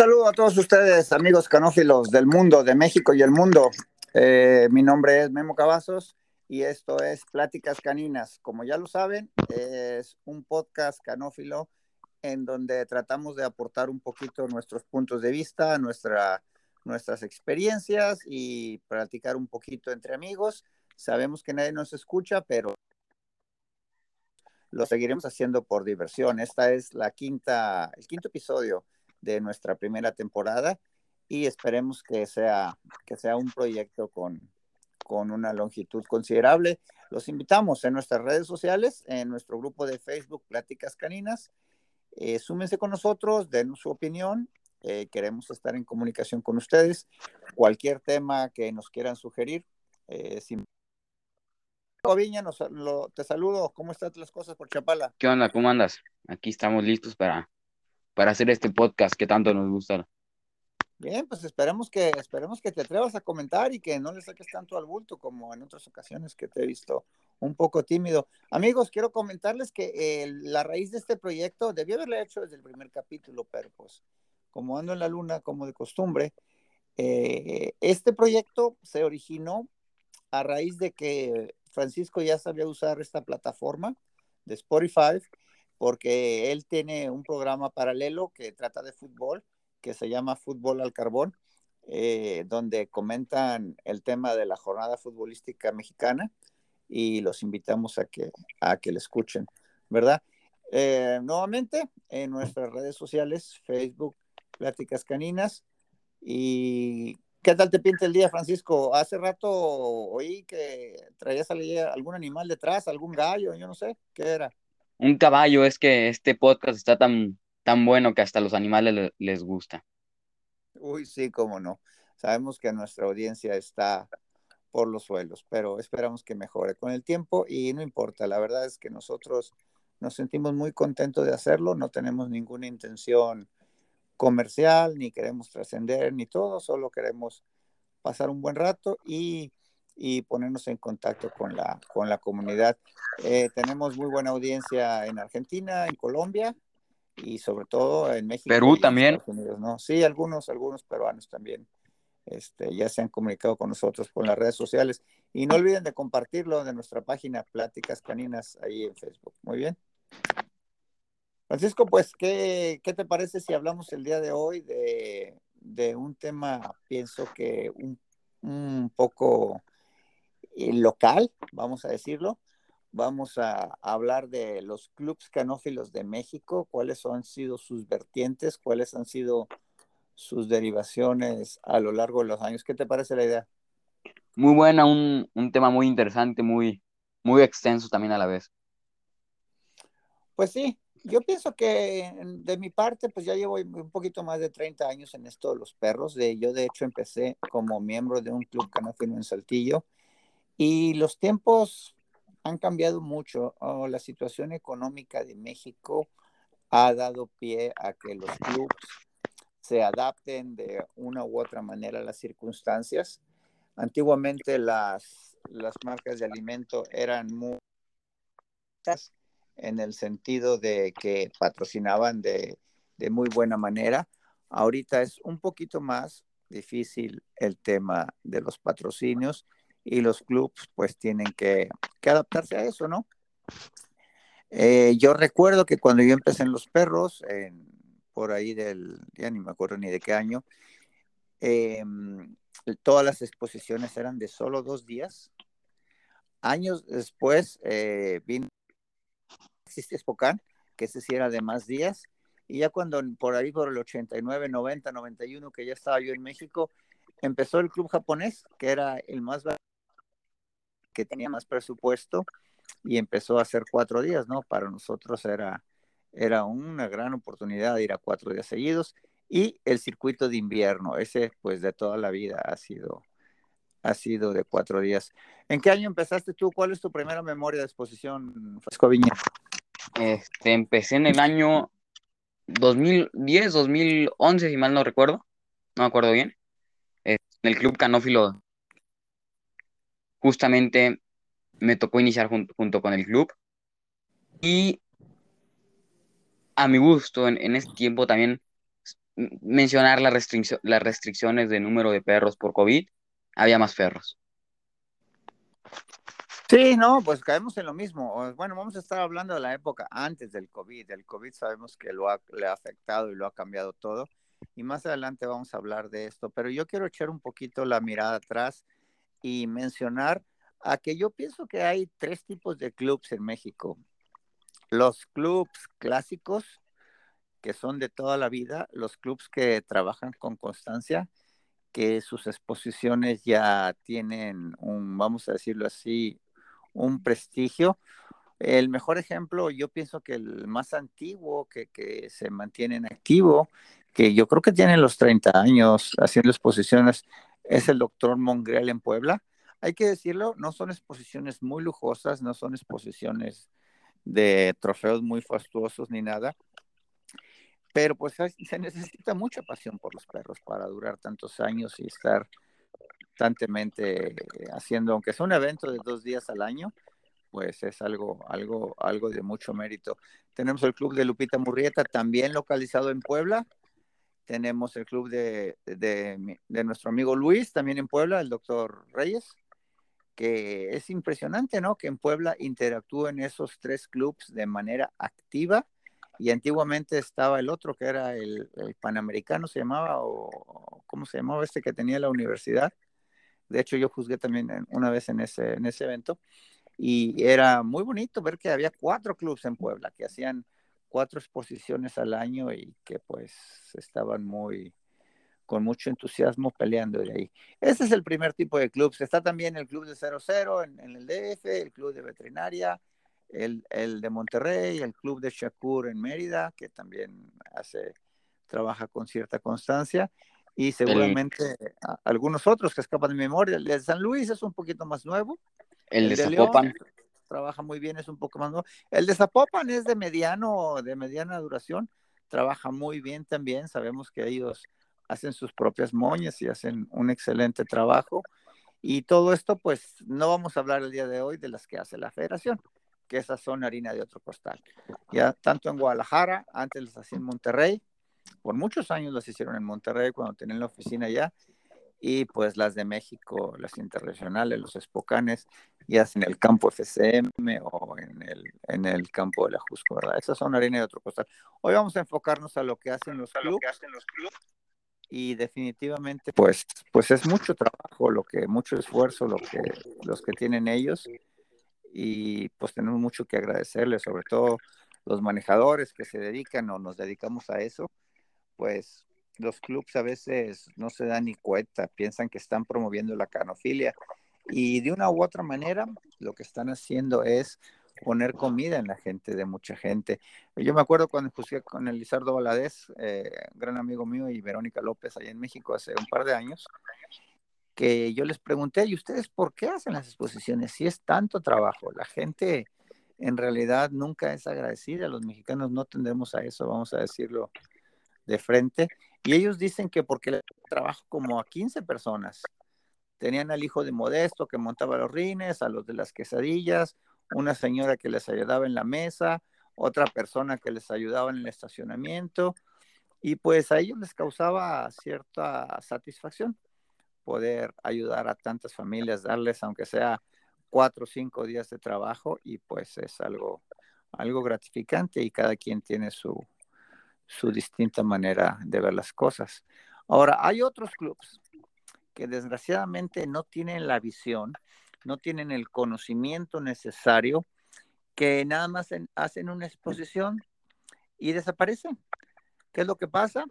Saludo a todos ustedes, amigos canófilos del mundo, de México y el mundo. Eh, mi nombre es Memo Cavazos y esto es Pláticas Caninas. Como ya lo saben, es un podcast canófilo en donde tratamos de aportar un poquito nuestros puntos de vista, nuestra, nuestras experiencias y platicar un poquito entre amigos. Sabemos que nadie nos escucha, pero lo seguiremos haciendo por diversión. Esta es la quinta, el quinto episodio de nuestra primera temporada y esperemos que sea, que sea un proyecto con, con una longitud considerable. Los invitamos en nuestras redes sociales, en nuestro grupo de Facebook Pláticas Caninas. Eh, súmense con nosotros, den su opinión. Eh, queremos estar en comunicación con ustedes. Cualquier tema que nos quieran sugerir, eh, sin... Nos, lo, te saludo. ¿Cómo están las cosas por Chapala? ¿Qué onda? ¿Cómo andas? Aquí estamos listos para para hacer este podcast que tanto nos gusta. Bien, pues esperemos que, esperemos que te atrevas a comentar y que no le saques tanto al bulto como en otras ocasiones que te he visto un poco tímido. Amigos, quiero comentarles que la raíz de este proyecto debí haberle hecho desde el primer capítulo, pero pues como ando en la luna, como de costumbre, eh, este proyecto se originó a raíz de que Francisco ya sabía usar esta plataforma de Spotify porque él tiene un programa paralelo que trata de fútbol, que se llama Fútbol al Carbón, eh, donde comentan el tema de la jornada futbolística mexicana y los invitamos a que, a que le escuchen, ¿verdad? Eh, nuevamente en nuestras redes sociales, Facebook, Pláticas Caninas. ¿Y qué tal te pinta el día, Francisco? Hace rato oí que traías algún animal detrás, algún gallo, yo no sé, ¿qué era? Un caballo, es que este podcast está tan, tan bueno que hasta los animales les gusta. Uy, sí, cómo no. Sabemos que nuestra audiencia está por los suelos, pero esperamos que mejore con el tiempo y no importa, la verdad es que nosotros nos sentimos muy contentos de hacerlo, no tenemos ninguna intención comercial, ni queremos trascender, ni todo, solo queremos pasar un buen rato y y ponernos en contacto con la, con la comunidad. Eh, tenemos muy buena audiencia en Argentina, en Colombia y sobre todo en México. Perú también. ¿no? Sí, algunos, algunos peruanos también este, ya se han comunicado con nosotros por las redes sociales. Y no olviden de compartirlo de nuestra página Pláticas Caninas ahí en Facebook. Muy bien. Francisco, pues, ¿qué, qué te parece si hablamos el día de hoy de, de un tema, pienso que un, un poco local, vamos a decirlo. Vamos a, hablar de los clubes canófilos de México, cuáles han sido sus vertientes, cuáles han sido sus derivaciones a lo largo de los años. ¿Qué te parece la idea? Muy buena, un, un tema muy interesante, muy, muy extenso también a la vez. Pues sí, yo pienso que de mi parte, pues ya llevo un poquito más de 30 años en esto de los perros. De, yo de hecho empecé como miembro de un club canófilo en Saltillo y los tiempos han cambiado mucho. La situación económica de México ha dado pie a que los clubes se adapten de una u otra manera a las circunstancias. Antiguamente las, las marcas de alimento eran muy en el sentido de que patrocinaban de, de muy buena manera. Ahorita es un poquito más difícil el tema de los patrocinios y los clubes pues tienen que, adaptarse a eso, ¿no? Eh, yo recuerdo que cuando yo empecé en los perros, por ahí del, ya ni me acuerdo ni de qué año, em, todas las exposiciones eran de solo dos días. Años después eh, vino, existe Spokane, que ese sí era de más días, y ya cuando por ahí por el 89, 90, 91, que ya estaba yo en México, empezó el club japonés, que era el más que tenía más presupuesto y empezó a hacer cuatro días, ¿no? Para nosotros era, era una gran oportunidad ir a cuatro días seguidos y el circuito de invierno, ese pues de toda la vida ha sido, ha sido de cuatro días. ¿En qué año empezaste tú? ¿Cuál es tu primera memoria de exposición, Fresco Viña? Este, empecé en el año 2010, 2011, si mal no recuerdo, no me acuerdo bien, en el Club Canófilo justamente me tocó iniciar junto con el club. Y a mi gusto, en, en ese tiempo también mencionar las restricciones de número de perros por COVID, había más perros. Sí, no, pues caemos en lo mismo. Bueno, vamos a estar hablando de la época antes del COVID. El COVID sabemos que lo ha, le ha afectado y lo ha cambiado todo. Y más adelante vamos a hablar de esto. Pero yo quiero echar un poquito la mirada atrás y mencionar a que yo pienso que hay tres tipos de clubs en México. Los clubs clásicos, que son de toda la vida, los clubs que trabajan con constancia, que sus exposiciones ya tienen un, vamos a decirlo así, un prestigio. El mejor ejemplo, yo pienso que el más antiguo, que, que se mantiene en activo, que yo creo que tiene los 30 años haciendo exposiciones, es el doctor Mongrel en Puebla. Hay que decirlo, no son exposiciones muy lujosas, no son exposiciones de trofeos muy fastuosos ni nada, pero pues se necesita mucha pasión por los perros para durar tantos años y estar constantemente haciendo, aunque sea un evento de dos días al año, pues es algo, algo, algo de mucho mérito. Tenemos el club de Lupita Murrieta, también localizado en Puebla. Tenemos el club de, de, nuestro amigo Luis, también en Puebla, el doctor Reyes, que es impresionante, ¿no? Que en Puebla interactúen esos tres clubs de manera activa y antiguamente estaba el otro que era el, Panamericano, se llamaba, o ¿cómo se llamaba este que tenía la universidad? De hecho, yo juzgué también una vez en ese, en ese evento y era muy bonito ver que había cuatro clubes en Puebla que hacían cuatro exposiciones al año y que pues estaban muy con mucho entusiasmo peleando de ahí. Ese es el primer tipo de clubes. Está también el club de 00 en, en el DF, el club de veterinaria, el, el, de Monterrey, el club de Shakur en Mérida, que también hace, trabaja con cierta constancia, y seguramente algunos otros que escapan de memoria. El de San Luis es un poquito más nuevo. El, de, Zapopan. Trabaja muy bien, es un poco más nuevo. El de Zapopan es de mediano, de mediana duración, trabaja muy bien también. Sabemos que ellos hacen sus propias moñas y hacen un excelente trabajo. Y todo esto, pues, no vamos a hablar el día de hoy de las que hace la federación que esas son harina de otro costal. Ya tanto en Guadalajara, antes las hacía en Monterrey, por muchos años las hicieron en Monterrey cuando tenían la oficina allá, y pues las de México, las internacionales, los espocanes, ya en el campo FCM o en el, en el campo de la Jusco, ¿verdad? Esas son harina de otro costal. Hoy vamos a enfocarnos a lo que hacen los clubes. Y definitivamente, pues, pues es mucho trabajo, lo que, mucho esfuerzo, lo que, los que tienen ellos y pues tenemos mucho que agradecerle, sobre todo los manejadores que se dedican o nos dedicamos a eso, pues los clubes a veces no se dan ni cuenta, piensan que están promoviendo la canofilia y de una u otra manera lo que están haciendo es poner comida en la gente de mucha gente. Yo me acuerdo cuando juzgué con el Lizardo Valadez, eh, gran amigo mío, y Verónica López allá en México hace un par de años, que yo les pregunté, ¿y ustedes por qué hacen las exposiciones? Si es tanto trabajo, la gente en realidad nunca es agradecida, los mexicanos no tendemos a eso, vamos a decirlo de frente, y ellos dicen que porque trabajo como a 15 personas, tenían al hijo de Modesto que montaba los rines, a los de las quesadillas, una señora que les ayudaba en la mesa, otra persona que les ayudaba en el estacionamiento, y pues a ellos les causaba cierta satisfacción poder ayudar a tantas familias, darles aunque sea cuatro o cinco días de trabajo y pues es algo, algo gratificante y cada quien tiene su, su distinta manera de ver las cosas. Ahora, hay otros clubes desgraciadamente no tienen la visión, no tienen el conocimiento necesario, que nada más hacen una exposición y desaparecen. ¿Qué es lo que pasa?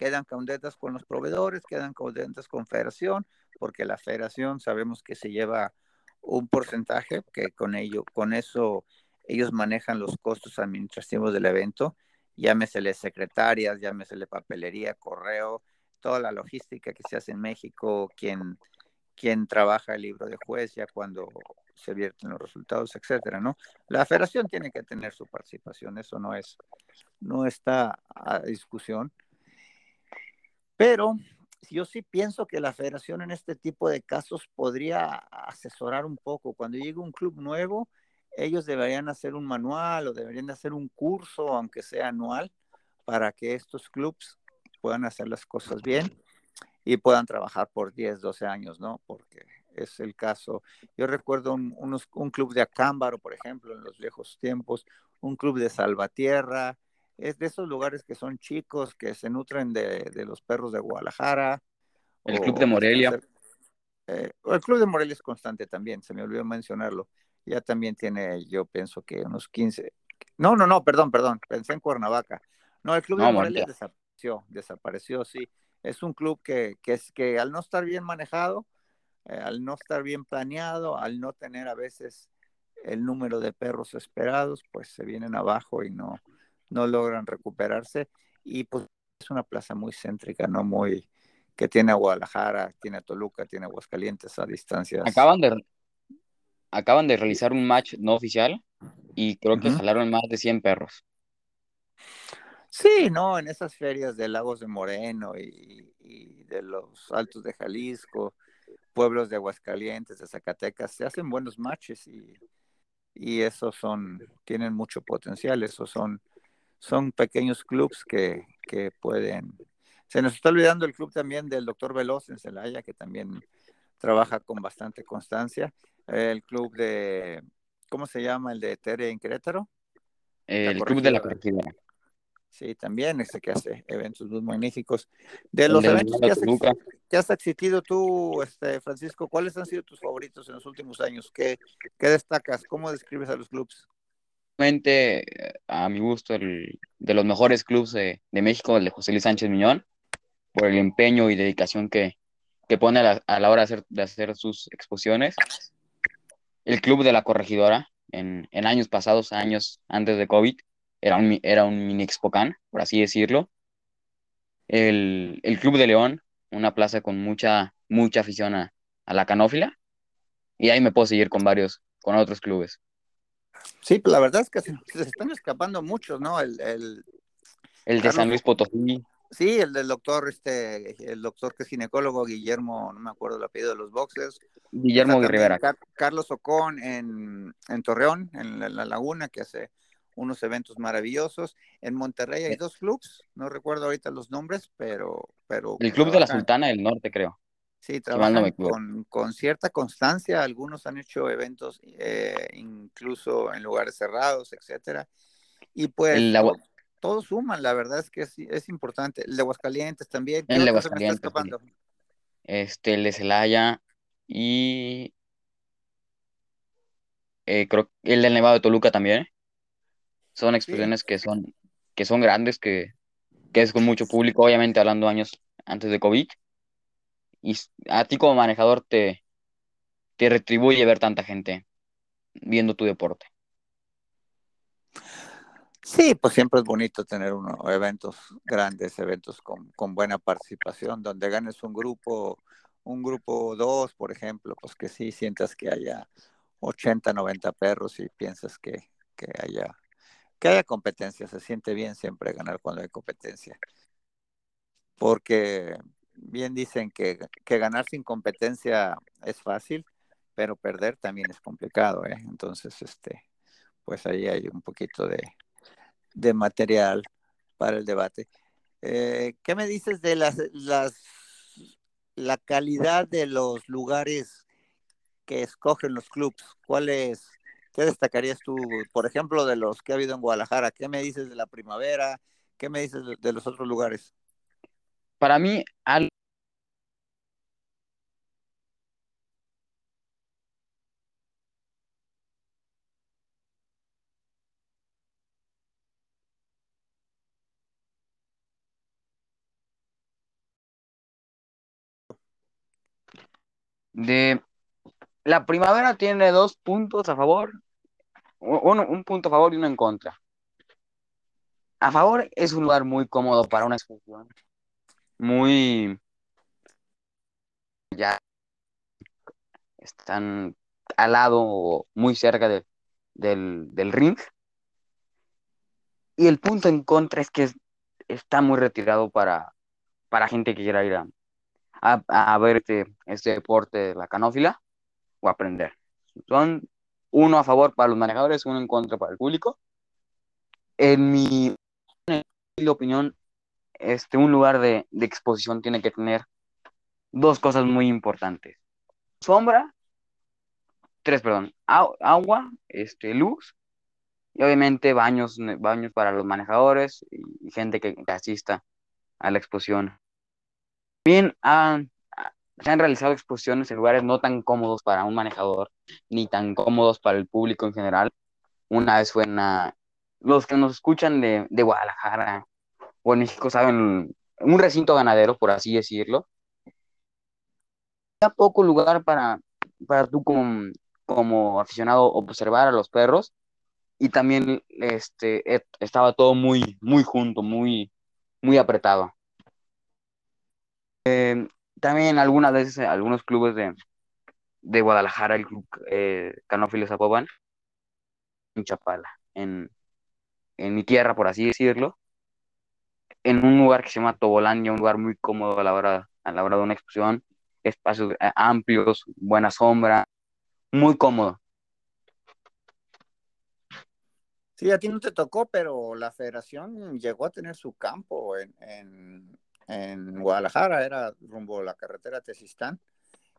quedan contentas con los proveedores, quedan contentas con federación, porque la federación sabemos que se lleva un porcentaje que con ello, con eso ellos manejan los costos administrativos del evento, llámesele secretarias, llámesele papelería, correo, toda la logística que se hace en México, quien, quien trabaja el libro de juez ya cuando se vierten los resultados, etcétera, ¿no? La federación tiene que tener su participación, eso no es, no está a discusión. Pero yo sí pienso que la federación en este tipo de casos podría asesorar un poco. Cuando llegue un club nuevo, ellos deberían hacer un manual o deberían hacer un curso, aunque sea anual, para que estos clubs puedan hacer las cosas bien y puedan trabajar por 10, 12 años, ¿no? Porque es el caso. Yo recuerdo un, un club de Acámbaro, por ejemplo, en los viejos tiempos, un club de Salvatierra, es de esos lugares que son chicos, que se nutren de, de los perros de Guadalajara. El club de Morelia. Eh, el club de Morelia es constante también, se me olvidó mencionarlo. Ya también tiene, yo pienso que unos 15. No, no, no, perdón, perdón, pensé en Cuernavaca. No, el club de Morelia desapareció, desapareció, sí. Es un club que, que, es, que al no estar bien manejado, eh, al no estar bien planeado, al no tener a veces el número de perros esperados, pues se vienen abajo y no, no logran recuperarse. Y pues es una plaza muy céntrica, no muy que tiene a Guadalajara, tiene a Toluca, tiene a Aguascalientes a distancias. Acaban de acaban de realizar un match no oficial y creo que jalaron más de 100 perros. Sí, no, en esas ferias de Lagos de Moreno y, y, de los Altos de Jalisco, pueblos de Aguascalientes, de Zacatecas, se hacen buenos matches y, y esos son, tienen mucho potencial, esos son, son pequeños clubs que, que pueden... Se nos está olvidando el club también del doctor Veloz en Celaya, que también trabaja con bastante constancia. El club de, ¿cómo se llama? El de Tere en Querétaro. El club de la corregidora. Sí, también ese que hace eventos muy magníficos. De los eventos que has, que has, asistido tú, este, Francisco, ¿cuáles han sido tus favoritos en los últimos años? ¿Qué, qué destacas? ¿Cómo describes a los clubs? a mi gusto, el, de los mejores clubes de, de, México, el de José Luis Sánchez Miñón, por el empeño y dedicación que, que pone a la, a la hora de hacer, de hacer, sus exposiciones. El club de la corregidora, en, en años pasados, años antes de COVID, era un, era un mini Expocan, por así decirlo. El, el, Club de León, una plaza con mucha, mucha afición a, a, la canófila. Y ahí me puedo seguir con varios, con otros clubes. Sí, pues la verdad es que se, se están escapando muchos, ¿no? El, el, el de San Luis Potosí. Sí, el del doctor, este, el doctor que es ginecólogo, Guillermo, no me acuerdo el apellido de los boxers. Guillermo Rivera. Carlos Ocón en, en Torreón, en la, la, Laguna, que hace unos eventos maravillosos. En Monterrey hay dos clubs, no recuerdo ahorita los nombres, pero... pero el Club de la Sultana del Norte, creo. Sí, trabajan con, con, cierta constancia. Algunos han hecho eventos eh, incluso en lugares cerrados, etcétera. Y pues todos suman, la verdad es que es, es importante. El de Aguascalientes también. El de Aguascalientes. Este, el de Celaya y eh, creo el del Nevado de Toluca también. Son exposiciones que son que son grandes, que, que es con mucho público, obviamente hablando años antes de COVID. Y a ti como manejador te, te retribuye ver tanta gente viendo tu deporte. Sí, pues siempre es bonito tener unos eventos grandes, eventos con, con, buena participación, donde ganes un grupo, un grupo dos, por ejemplo, pues que sí sientas que haya 80, 90 perros y piensas que, que haya que haya competencia, se siente bien siempre ganar cuando hay competencia. Porque bien dicen que, que ganar sin competencia es fácil, pero perder también es complicado, ¿eh? Entonces, este, pues ahí hay un poquito de, de material para el debate. Eh, ¿Qué me dices de las, las, la calidad de los lugares que escogen los clubes? ¿Cuáles, qué destacarías tú, por ejemplo, de los que ha habido en Guadalajara? ¿Qué me dices de la primavera? ¿Qué me dices de, los otros lugares? Para mí, algo De la primavera tiene dos puntos a favor, un punto a favor y uno en contra. A favor es un lugar muy cómodo para una exposición, muy ya están al lado o muy cerca de, del, del, ring. Y el punto en contra es que está muy retirado para, para gente que quiera ir a, a, ver este, este deporte de la canófila o aprender. Son uno a favor para los manejadores, uno en contra para el público. En mi opinión, este, un lugar de, exposición tiene que tener dos cosas muy importantes. Sombra, tres, perdón, agua, este, luz y obviamente baños, baños para los manejadores y, gente que, asista a la exposición. Bien, se han realizado exposiciones en lugares no tan cómodos para un manejador, ni tan cómodos para el público en general. Una vez fue en los que nos escuchan de, de Guadalajara o en México saben, un recinto ganadero, por así decirlo. Había poco lugar para, para tú como, como aficionado observar a los perros y también este, estaba todo muy, muy junto, muy, muy apretado. Eh, también algunas veces algunos clubes de, de Guadalajara, el club eh, Canófilos Zapopan, en Chapala, en, en mi tierra, por así decirlo, en un lugar que se llama Tobolandia, un lugar muy cómodo a la hora, a la hora de una exposición, espacios eh, amplios, buena sombra, muy cómodo. Sí, a ti no te tocó, pero la federación llegó a tener su campo en, Guadalajara, era rumbo a la carretera Tesistán,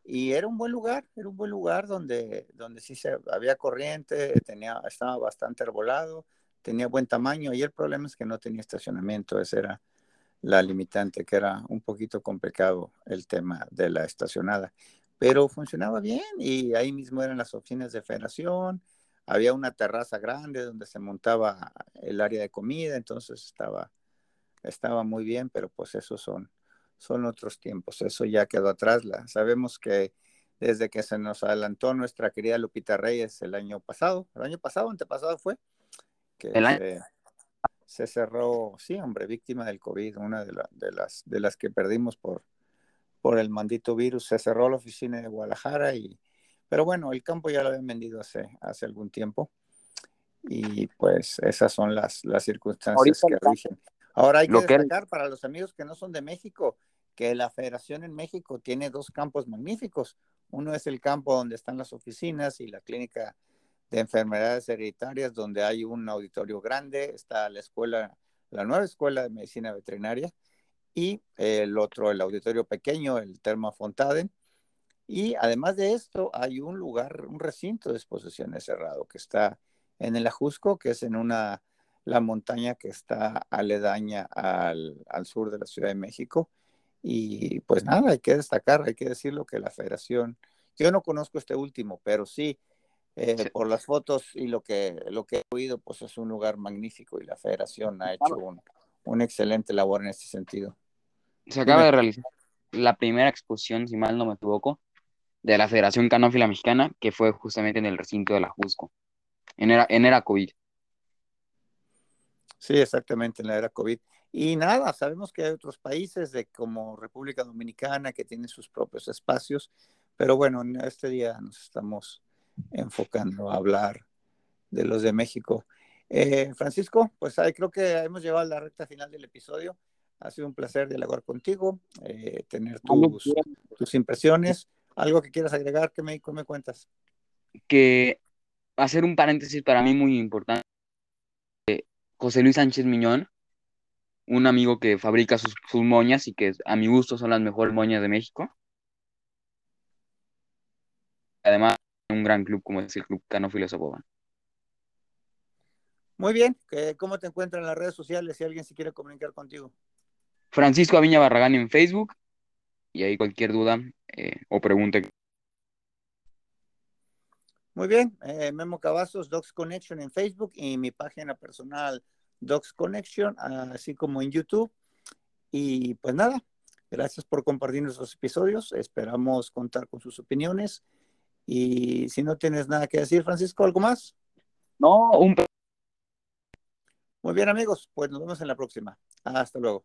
y era un buen lugar, era un buen lugar donde, donde sí se, había corriente, tenía, estaba bastante arbolado, tenía buen tamaño, y el problema es que no tenía estacionamiento, esa era la limitante, que era un poquito complicado el tema de la estacionada, pero funcionaba bien y ahí mismo eran las oficinas de federación, había una terraza grande donde se montaba el área de comida, entonces estaba, estaba muy bien, pero pues esos son, son otros tiempos, eso ya quedó atrás. La, sabemos que desde que se nos adelantó nuestra querida Lupita Reyes el año pasado, el año pasado, antepasado fue, que se, se, cerró, sí, hombre, víctima del COVID, una de, de, las, de las que perdimos por, por el maldito virus, se cerró la oficina de Guadalajara y pero bueno, el campo ya lo habían vendido hace, hace algún tiempo y pues esas son las, las circunstancias que rigen. Ahora hay que destacar para los amigos que no son de México que la federación en México tiene dos campos magníficos. Uno es el campo donde están las oficinas y la clínica de enfermedades hereditarias, donde hay un auditorio grande, está la escuela, la nueva escuela de medicina veterinaria, y el otro, el auditorio pequeño, el Terma Fontaden, y además de esto, hay un lugar, un recinto de exposiciones cerrado que está en el Ajusco, que es en una, la montaña que está aledaña al, sur de la Ciudad de México. Y pues nada, hay que destacar, hay que decirlo que la federación, yo no conozco este último, pero sí, eh, por las fotos y lo que, lo que he oído, pues es un lugar magnífico y la federación ha hecho un, un excelente labor en este sentido. Se acaba de realizar la primera exposición, si mal no me equivoco, de la Federación Canófila Mexicana, que fue justamente en el recinto de la Jusco, en era, en era COVID. Sí, exactamente, en la era COVID. Y nada, sabemos que hay otros países de, como República Dominicana que tienen sus propios espacios, pero bueno, en este día nos estamos enfocando a hablar de los de México. Eh, Francisco, pues ahí creo que hemos llegado a la recta final del episodio. Ha sido un placer dialogar contigo, eh, tener tus, tus impresiones. ¿Algo que quieras agregar? ¿Qué me, me cuentas? Que hacer un paréntesis para mí muy importante. José Luis Sánchez Miñón, un amigo que fabrica sus, moñas y que a mi gusto son las mejores moñas de México. Además, un gran club como es el Club Canófilo Zapopan. Muy bien, ¿cómo te encuentran en las redes sociales si alguien se quiere comunicar contigo? Francisco Aviña Barragán en Facebook y ahí cualquier duda eh, o pregunta. Muy bien, eh, Memo Cavazos, Docs Connection en Facebook y mi página personal Docs Connection, así como en YouTube. Y pues nada, gracias por compartir nuestros episodios. Esperamos contar con sus opiniones. Y si no tienes nada que decir, Francisco, ¿algo más? No, un... Muy bien, amigos, pues nos vemos en la próxima. Hasta luego.